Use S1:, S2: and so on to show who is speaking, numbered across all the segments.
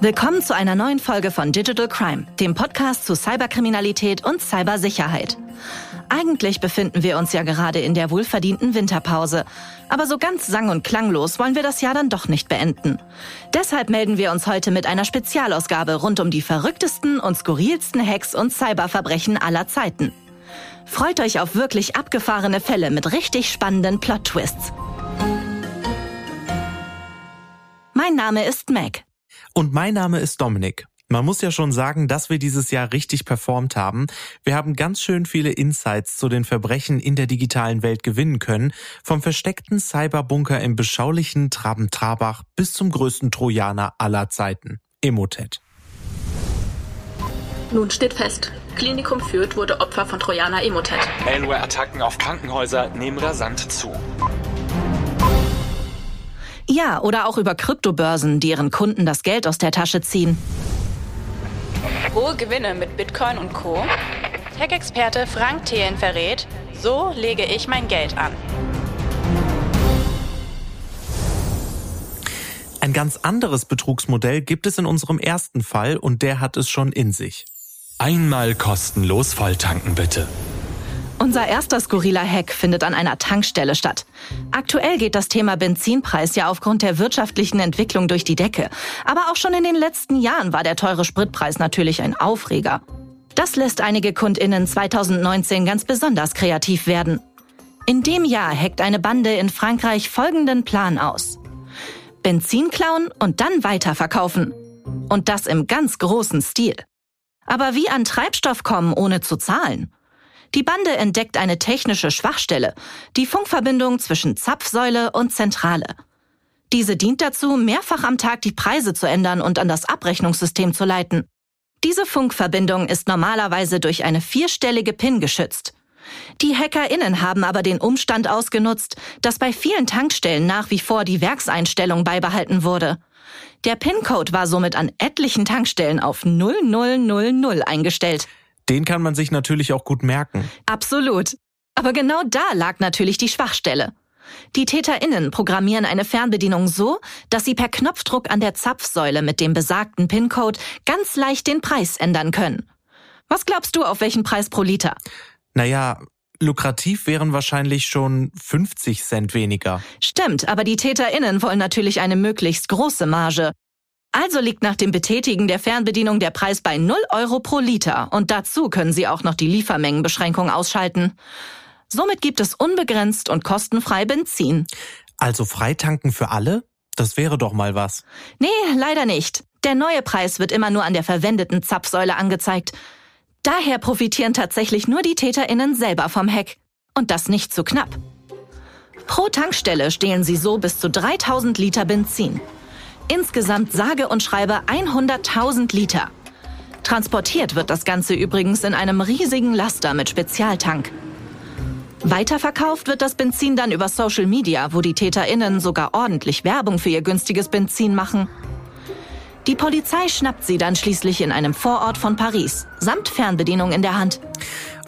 S1: Willkommen zu einer neuen Folge von Digital Crime, dem Podcast zu Cyberkriminalität und Cybersicherheit. Eigentlich befinden wir uns ja gerade in der wohlverdienten Winterpause. Aber so ganz sang- und klanglos wollen wir das Jahr dann doch nicht beenden. Deshalb melden wir uns heute mit einer Spezialausgabe rund um die verrücktesten und skurrilsten Hacks und Cyberverbrechen aller Zeiten. Freut euch auf wirklich abgefahrene Fälle mit richtig spannenden Plot-Twists. Mein Name ist Meg.
S2: Und mein Name ist Dominik. Man muss ja schon sagen, dass wir dieses Jahr richtig performt haben. Wir haben ganz schön viele Insights zu den Verbrechen in der digitalen Welt gewinnen können. Vom versteckten Cyberbunker im beschaulichen Traben-Trabach bis zum größten Trojaner aller Zeiten. Emotet.
S3: Nun steht fest, Klinikum Fürth wurde Opfer von Trojaner Emotet.
S4: Malware-Attacken auf Krankenhäuser nehmen rasant zu.
S1: Ja, oder auch über Kryptobörsen, die ihren Kunden das Geld aus der Tasche ziehen.
S5: Hohe Gewinne mit Bitcoin und Co. Tech-Experte Frank Thelen verrät, so lege ich mein Geld an.
S2: Ein ganz anderes Betrugsmodell gibt es in unserem ersten Fall und der hat es schon in sich.
S4: Einmal kostenlos volltanken bitte.
S1: Unser erster skurriler Hack findet an einer Tankstelle statt. Aktuell geht das Thema Benzinpreis ja aufgrund der wirtschaftlichen Entwicklung durch die Decke. Aber auch schon in den letzten Jahren war der teure Spritpreis natürlich ein Aufreger. Das lässt einige Kundinnen 2019 ganz besonders kreativ werden. In dem Jahr hackt eine Bande in Frankreich folgenden Plan aus. Benzin klauen und dann weiterverkaufen. Und das im ganz großen Stil. Aber wie an Treibstoff kommen, ohne zu zahlen? Die Bande entdeckt eine technische Schwachstelle, die Funkverbindung zwischen Zapfsäule und Zentrale. Diese dient dazu, mehrfach am Tag die Preise zu ändern und an das Abrechnungssystem zu leiten. Diese Funkverbindung ist normalerweise durch eine vierstellige PIN geschützt. Die HackerInnen haben aber den Umstand ausgenutzt, dass bei vielen Tankstellen nach wie vor die Werkseinstellung beibehalten wurde. Der PIN-Code war somit an etlichen Tankstellen auf 0000 eingestellt.
S2: Den kann man sich natürlich auch gut merken.
S1: Absolut. Aber genau da lag natürlich die Schwachstelle. Die TäterInnen programmieren eine Fernbedienung so, dass sie per Knopfdruck an der Zapfsäule mit dem besagten PIN-Code ganz leicht den Preis ändern können. Was glaubst du, auf welchen Preis pro Liter?
S2: Naja, lukrativ wären wahrscheinlich schon 50 Cent weniger.
S1: Stimmt, aber die TäterInnen wollen natürlich eine möglichst große Marge. Also liegt nach dem Betätigen der Fernbedienung der Preis bei 0 Euro pro Liter und dazu können Sie auch noch die Liefermengenbeschränkung ausschalten. Somit gibt es unbegrenzt und kostenfrei Benzin.
S2: Also Freitanken für alle? Das wäre doch mal was.
S1: Nee, leider nicht. Der neue Preis wird immer nur an der verwendeten Zapfsäule angezeigt. Daher profitieren tatsächlich nur die TäterInnen selber vom Hack. Und das nicht zu knapp. Pro Tankstelle stehlen sie so bis zu 3000 Liter Benzin. Insgesamt sage und schreibe 100.000 Liter. Transportiert wird das Ganze übrigens in einem riesigen Laster mit Spezialtank. Weiterverkauft wird das Benzin dann über Social Media, wo die TäterInnen sogar ordentlich Werbung für ihr günstiges Benzin machen. Die Polizei schnappt sie dann schließlich in einem Vorort von Paris, samt Fernbedienung in der Hand.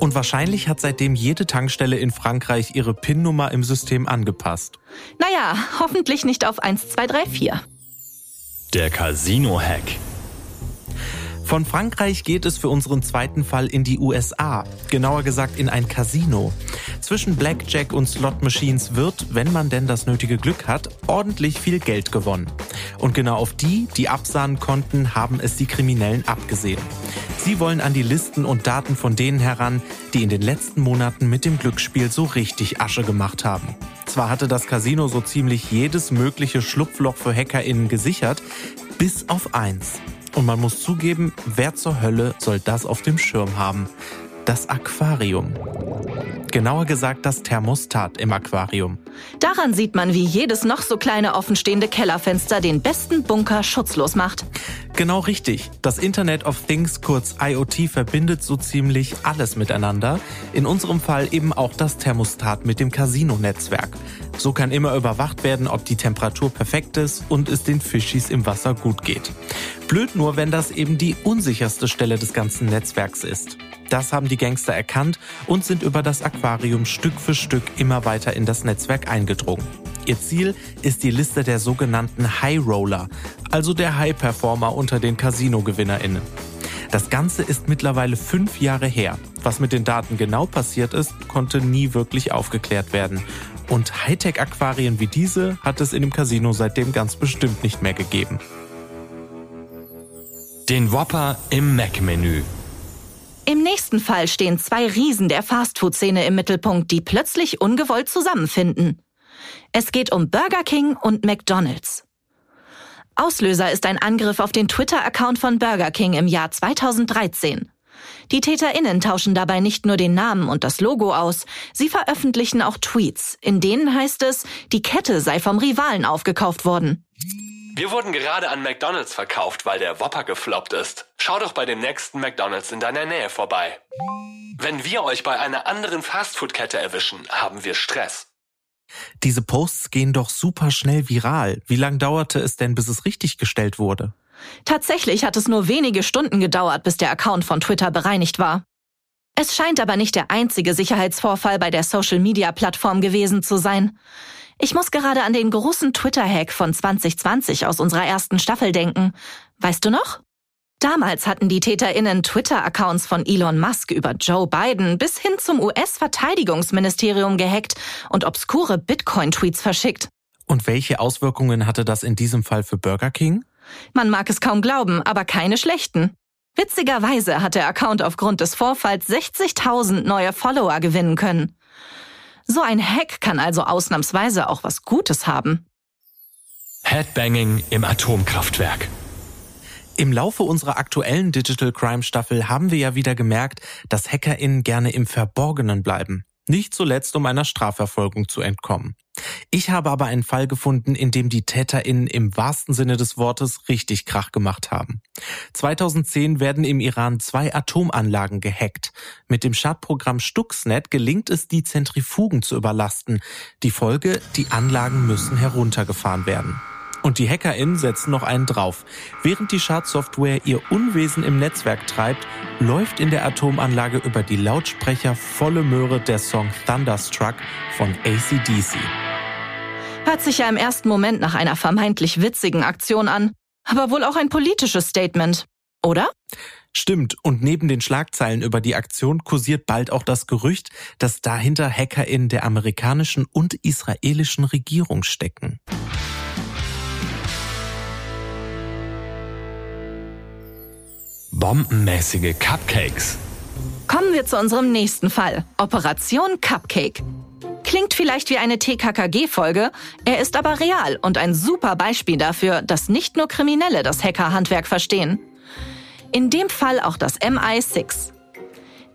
S2: Und wahrscheinlich hat seitdem jede Tankstelle in Frankreich ihre PIN-Nummer im System angepasst.
S1: Naja, hoffentlich nicht auf 1, 2, 3, 4.
S4: Der Casino-Hack.
S2: Von Frankreich geht es für unseren zweiten Fall in die USA, genauer gesagt in ein Casino. Zwischen Blackjack und Slot Machines wird, wenn man denn das nötige Glück hat, ordentlich viel Geld gewonnen. Und genau auf die, die absahen konnten, haben es die Kriminellen abgesehen. Sie wollen an die Listen und Daten von denen heran, die in den letzten Monaten mit dem Glücksspiel so richtig Asche gemacht haben. Zwar hatte das Casino so ziemlich jedes mögliche Schlupfloch für HackerInnen gesichert, bis auf eins. Und man muss zugeben, wer zur Hölle soll das auf dem Schirm haben? Das Aquarium. Genauer gesagt das Thermostat im Aquarium.
S1: Daran sieht man, wie jedes noch so kleine offenstehende Kellerfenster den besten Bunker schutzlos macht.
S2: Genau richtig. Das Internet of Things, kurz IoT, verbindet so ziemlich alles miteinander. In unserem Fall eben auch das Thermostat mit dem Casino-Netzwerk. So kann immer überwacht werden, ob die Temperatur perfekt ist und es den Fischis im Wasser gut geht. Blöd nur, wenn das eben die unsicherste Stelle des ganzen Netzwerks ist. Das haben die Gangster erkannt und sind über das Aquarium Stück für Stück immer weiter in das Netzwerk eingedrungen. Ihr Ziel ist die Liste der sogenannten High Roller, also der High-Performer unter den Casino-GewinnerInnen. Das Ganze ist mittlerweile fünf Jahre her. Was mit den Daten genau passiert ist, konnte nie wirklich aufgeklärt werden. Und Hightech-Aquarien wie diese hat es in dem Casino seitdem ganz bestimmt nicht mehr gegeben.
S4: Den Whopper im Mac-Menü.
S1: Im nächsten Fall stehen zwei Riesen der Fastfood-Szene im Mittelpunkt, die plötzlich ungewollt zusammenfinden. Es geht um Burger King und McDonald's. Auslöser ist ein Angriff auf den Twitter-Account von Burger King im Jahr 2013. Die TäterInnen tauschen dabei nicht nur den Namen und das Logo aus, sie veröffentlichen auch Tweets, in denen heißt es, die Kette sei vom Rivalen aufgekauft worden.
S4: Wir wurden gerade an McDonald's verkauft, weil der Whopper gefloppt ist. Schau doch bei dem nächsten McDonald's in deiner Nähe vorbei. Wenn wir euch bei einer anderen Fastfood-Kette erwischen, haben wir Stress.
S2: Diese Posts gehen doch super schnell viral. Wie lang dauerte es denn, bis es richtig gestellt wurde?
S1: Tatsächlich hat es nur wenige Stunden gedauert, bis der Account von Twitter bereinigt war. Es scheint aber nicht der einzige Sicherheitsvorfall bei der Social-Media-Plattform gewesen zu sein. Ich muss gerade an den großen Twitter-Hack von 2020 aus unserer ersten Staffel denken. Weißt du noch? Damals hatten die TäterInnen Twitter-Accounts von Elon Musk über Joe Biden bis hin zum US-Verteidigungsministerium gehackt und obskure Bitcoin-Tweets verschickt.
S2: Und welche Auswirkungen hatte das in diesem Fall für Burger King?
S1: Man mag es kaum glauben, aber keine schlechten. Witzigerweise hat der Account aufgrund des Vorfalls 60.000 neue Follower gewinnen können. So ein Hack kann also ausnahmsweise auch was Gutes haben.
S4: Headbanging im Atomkraftwerk.
S2: Im Laufe unserer aktuellen Digital Crime Staffel haben wir ja wieder gemerkt, dass HackerInnen gerne im Verborgenen bleiben. Nicht zuletzt, um einer Strafverfolgung zu entkommen. Ich habe aber einen Fall gefunden, in dem die TäterInnen im wahrsten Sinne des Wortes richtig Krach gemacht haben. 2010 werden im Iran zwei Atomanlagen gehackt. Mit dem Schadprogramm Stuxnet gelingt es, die Zentrifugen zu überlasten. Die Folge, die Anlagen müssen heruntergefahren werden. Und die HackerInnen setzen noch einen drauf. Während die Schadsoftware ihr Unwesen im Netzwerk treibt, läuft in der Atomanlage über die Lautsprecher volle Möhre der Song Thunderstruck von ACDC.
S1: Hört sich ja im ersten Moment nach einer vermeintlich witzigen Aktion an, aber wohl auch ein politisches Statement, oder?
S2: Stimmt, und neben den Schlagzeilen über die Aktion kursiert bald auch das Gerücht, dass dahinter HackerInnen der amerikanischen und israelischen Regierung stecken.
S4: Bombenmäßige Cupcakes.
S1: Kommen wir zu unserem nächsten Fall. Operation Cupcake. Klingt vielleicht wie eine TKKG-Folge, er ist aber real und ein super Beispiel dafür, dass nicht nur Kriminelle das Hackerhandwerk verstehen. In dem Fall auch das MI6.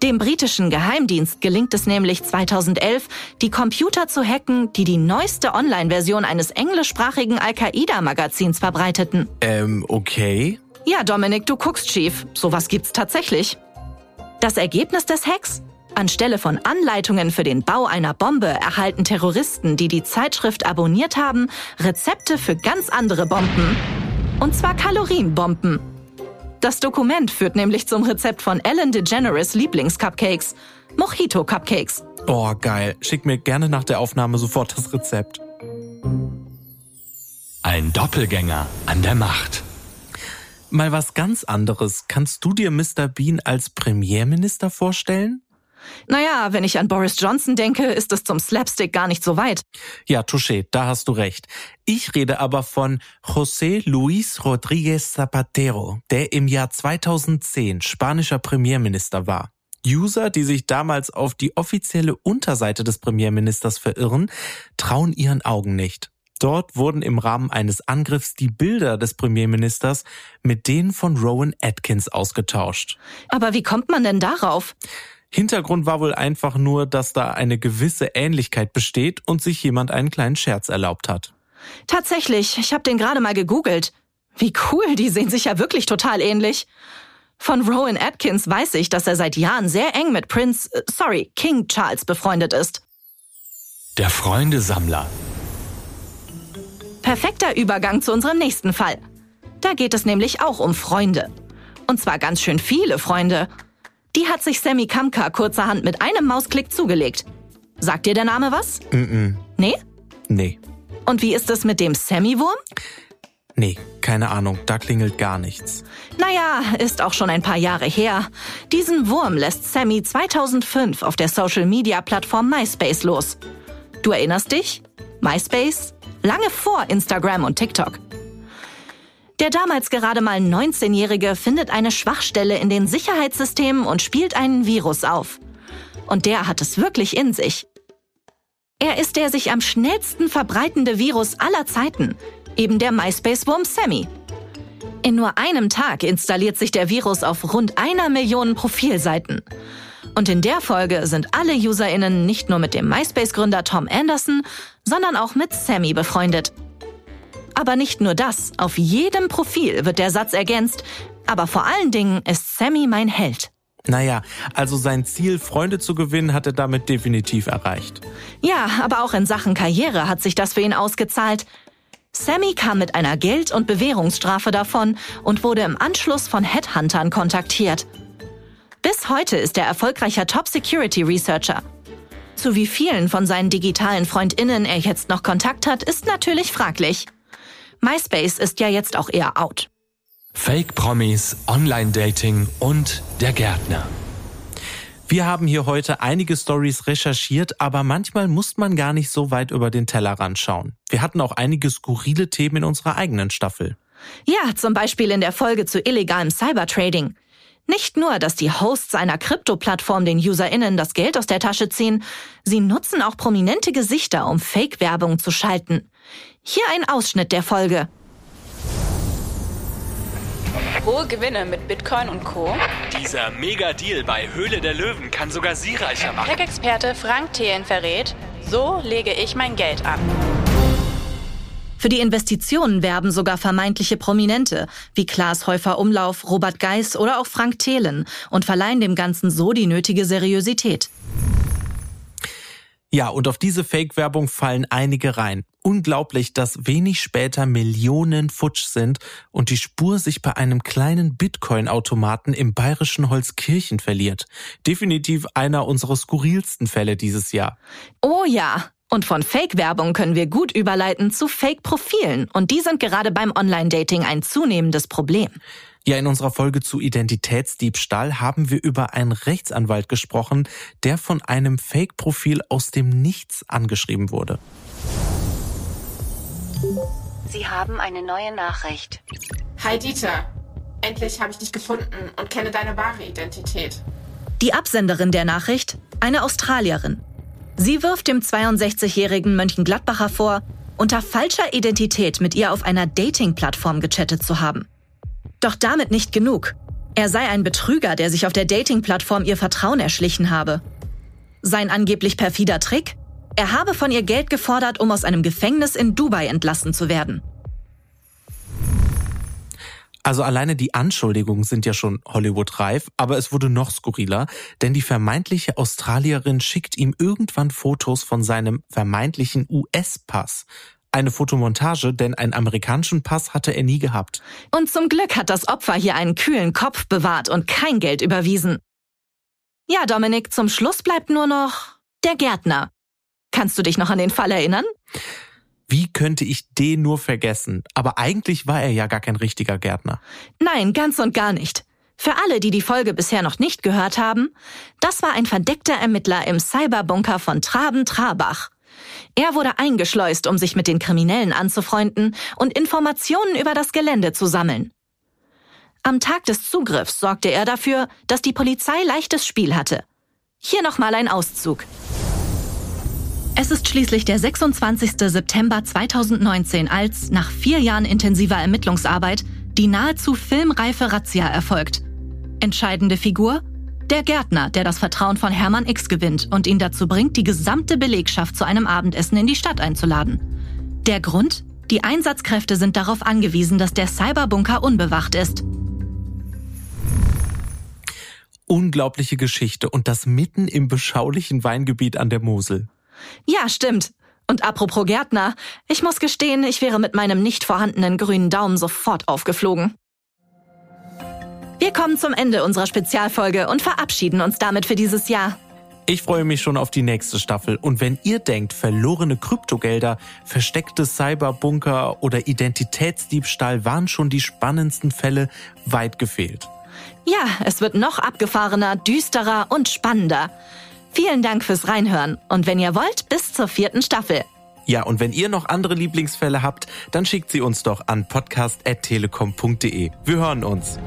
S1: Dem britischen Geheimdienst gelingt es nämlich 2011, die Computer zu hacken, die die neueste Online-Version eines englischsprachigen Al-Qaida-Magazins verbreiteten.
S2: Ähm, okay.
S1: Ja, Dominik, du guckst schief. Sowas gibt's tatsächlich. Das Ergebnis des Hacks? Anstelle von Anleitungen für den Bau einer Bombe erhalten Terroristen, die die Zeitschrift abonniert haben, Rezepte für ganz andere Bomben. Und zwar Kalorienbomben. Das Dokument führt nämlich zum Rezept von Ellen DeGeneres Lieblingscupcakes, Mojito Cupcakes.
S2: Oh, geil. Schick mir gerne nach der Aufnahme sofort das Rezept.
S4: Ein Doppelgänger an der Macht.
S2: Mal was ganz anderes. Kannst du dir Mr. Bean als Premierminister vorstellen?
S1: Naja, wenn ich an Boris Johnson denke, ist es zum Slapstick gar nicht so weit.
S2: Ja, Touché, da hast du recht. Ich rede aber von José Luis Rodríguez Zapatero, der im Jahr 2010 spanischer Premierminister war. User, die sich damals auf die offizielle Unterseite des Premierministers verirren, trauen ihren Augen nicht. Dort wurden im Rahmen eines Angriffs die Bilder des Premierministers mit denen von Rowan Atkins ausgetauscht.
S1: Aber wie kommt man denn darauf?
S2: Hintergrund war wohl einfach nur, dass da eine gewisse Ähnlichkeit besteht und sich jemand einen kleinen Scherz erlaubt hat.
S1: Tatsächlich, ich habe den gerade mal gegoogelt. Wie cool, die sehen sich ja wirklich total ähnlich. Von Rowan Atkins weiß ich, dass er seit Jahren sehr eng mit Prinz, äh, sorry, King Charles befreundet ist.
S4: Der Freundesammler.
S1: Perfekter Übergang zu unserem nächsten Fall. Da geht es nämlich auch um Freunde. Und zwar ganz schön viele Freunde. Die hat sich Sammy Kamka kurzerhand mit einem Mausklick zugelegt. Sagt dir der Name was?
S2: Mm, -mm.
S1: Nee?
S2: Nee.
S1: Und wie ist es mit dem Sammy-Wurm?
S2: Nee, keine Ahnung, da klingelt gar nichts.
S1: Naja, ist auch schon ein paar Jahre her. Diesen Wurm lässt Sammy 2005 auf der Social-Media-Plattform MySpace los. Du erinnerst dich? MySpace? Lange vor Instagram und TikTok. Der damals gerade mal 19-Jährige findet eine Schwachstelle in den Sicherheitssystemen und spielt einen Virus auf. Und der hat es wirklich in sich. Er ist der sich am schnellsten verbreitende Virus aller Zeiten, eben der MySpace-Wurm Sammy. In nur einem Tag installiert sich der Virus auf rund einer Million Profilseiten. Und in der Folge sind alle UserInnen nicht nur mit dem MySpace-Gründer Tom Anderson, sondern auch mit Sammy befreundet. Aber nicht nur das, auf jedem Profil wird der Satz ergänzt, aber vor allen Dingen ist Sammy mein Held.
S2: Naja, also sein Ziel, Freunde zu gewinnen, hat er damit definitiv erreicht.
S1: Ja, aber auch in Sachen Karriere hat sich das für ihn ausgezahlt. Sammy kam mit einer Geld- und Bewährungsstrafe davon und wurde im Anschluss von Headhuntern kontaktiert. Bis heute ist er erfolgreicher Top-Security-Researcher. Zu wie vielen von seinen digitalen FreundInnen er jetzt noch Kontakt hat, ist natürlich fraglich. MySpace ist ja jetzt auch eher out.
S4: Fake-Promis, Online-Dating und der Gärtner.
S2: Wir haben hier heute einige Stories recherchiert, aber manchmal muss man gar nicht so weit über den Tellerrand schauen. Wir hatten auch einige skurrile Themen in unserer eigenen Staffel.
S1: Ja, zum Beispiel in der Folge zu illegalem Cybertrading. Nicht nur, dass die Hosts einer Krypto-Plattform den UserInnen das Geld aus der Tasche ziehen, sie nutzen auch prominente Gesichter, um Fake-Werbung zu schalten. Hier ein Ausschnitt der Folge.
S5: Hohe Gewinne mit Bitcoin und Co.
S4: Dieser Mega-Deal bei Höhle der Löwen kann sogar Sie reicher machen.
S5: Tech-Experte Frank Thelen verrät, so lege ich mein Geld an.
S1: Für die Investitionen werben sogar vermeintliche Prominente wie Klaas Häufer Umlauf, Robert Geis oder auch Frank Thelen und verleihen dem Ganzen so die nötige Seriosität.
S2: Ja, und auf diese Fake-Werbung fallen einige rein. Unglaublich, dass wenig später Millionen futsch sind und die Spur sich bei einem kleinen Bitcoin-Automaten im bayerischen Holzkirchen verliert. Definitiv einer unserer skurrilsten Fälle dieses Jahr.
S1: Oh ja, und von Fake-Werbung können wir gut überleiten zu Fake-Profilen. Und die sind gerade beim Online-Dating ein zunehmendes Problem.
S2: Ja, in unserer Folge zu Identitätsdiebstahl haben wir über einen Rechtsanwalt gesprochen, der von einem Fake-Profil aus dem Nichts angeschrieben wurde.
S6: Sie haben eine neue Nachricht.
S7: Hi Dieter. Endlich habe ich dich gefunden und kenne deine wahre Identität.
S1: Die Absenderin der Nachricht, eine Australierin. Sie wirft dem 62-jährigen Mönchengladbacher vor, unter falscher Identität mit ihr auf einer Dating-Plattform gechattet zu haben. Doch damit nicht genug. Er sei ein Betrüger, der sich auf der Dating-Plattform ihr Vertrauen erschlichen habe. Sein angeblich perfider Trick? Er habe von ihr Geld gefordert, um aus einem Gefängnis in Dubai entlassen zu werden.
S2: Also alleine die Anschuldigungen sind ja schon Hollywood-reif, aber es wurde noch skurriler, denn die vermeintliche Australierin schickt ihm irgendwann Fotos von seinem vermeintlichen US-Pass. Eine Fotomontage, denn einen amerikanischen Pass hatte er nie gehabt.
S1: Und zum Glück hat das Opfer hier einen kühlen Kopf bewahrt und kein Geld überwiesen. Ja, Dominik, zum Schluss bleibt nur noch der Gärtner. Kannst du dich noch an den Fall erinnern?
S2: Wie könnte ich den nur vergessen? Aber eigentlich war er ja gar kein richtiger Gärtner.
S1: Nein, ganz und gar nicht. Für alle, die die Folge bisher noch nicht gehört haben, das war ein verdeckter Ermittler im Cyberbunker von Traben-Trabach. Er wurde eingeschleust, um sich mit den Kriminellen anzufreunden und Informationen über das Gelände zu sammeln. Am Tag des Zugriffs sorgte er dafür, dass die Polizei leichtes Spiel hatte. Hier nochmal ein Auszug. Es ist schließlich der 26. September 2019, als nach vier Jahren intensiver Ermittlungsarbeit die nahezu filmreife Razzia erfolgt. Entscheidende Figur? Der Gärtner, der das Vertrauen von Hermann X gewinnt und ihn dazu bringt, die gesamte Belegschaft zu einem Abendessen in die Stadt einzuladen. Der Grund? Die Einsatzkräfte sind darauf angewiesen, dass der Cyberbunker unbewacht ist.
S2: Unglaubliche Geschichte und das mitten im beschaulichen Weingebiet an der Mosel.
S1: Ja, stimmt. Und apropos Gärtner, ich muss gestehen, ich wäre mit meinem nicht vorhandenen grünen Daumen sofort aufgeflogen. Wir kommen zum Ende unserer Spezialfolge und verabschieden uns damit für dieses Jahr.
S2: Ich freue mich schon auf die nächste Staffel. Und wenn ihr denkt, verlorene Kryptogelder, versteckte Cyberbunker oder Identitätsdiebstahl waren schon die spannendsten Fälle, weit gefehlt.
S1: Ja, es wird noch abgefahrener, düsterer und spannender. Vielen Dank fürs Reinhören und wenn ihr wollt, bis zur vierten Staffel.
S2: Ja, und wenn ihr noch andere Lieblingsfälle habt, dann schickt sie uns doch an podcast.telekom.de. Wir hören uns.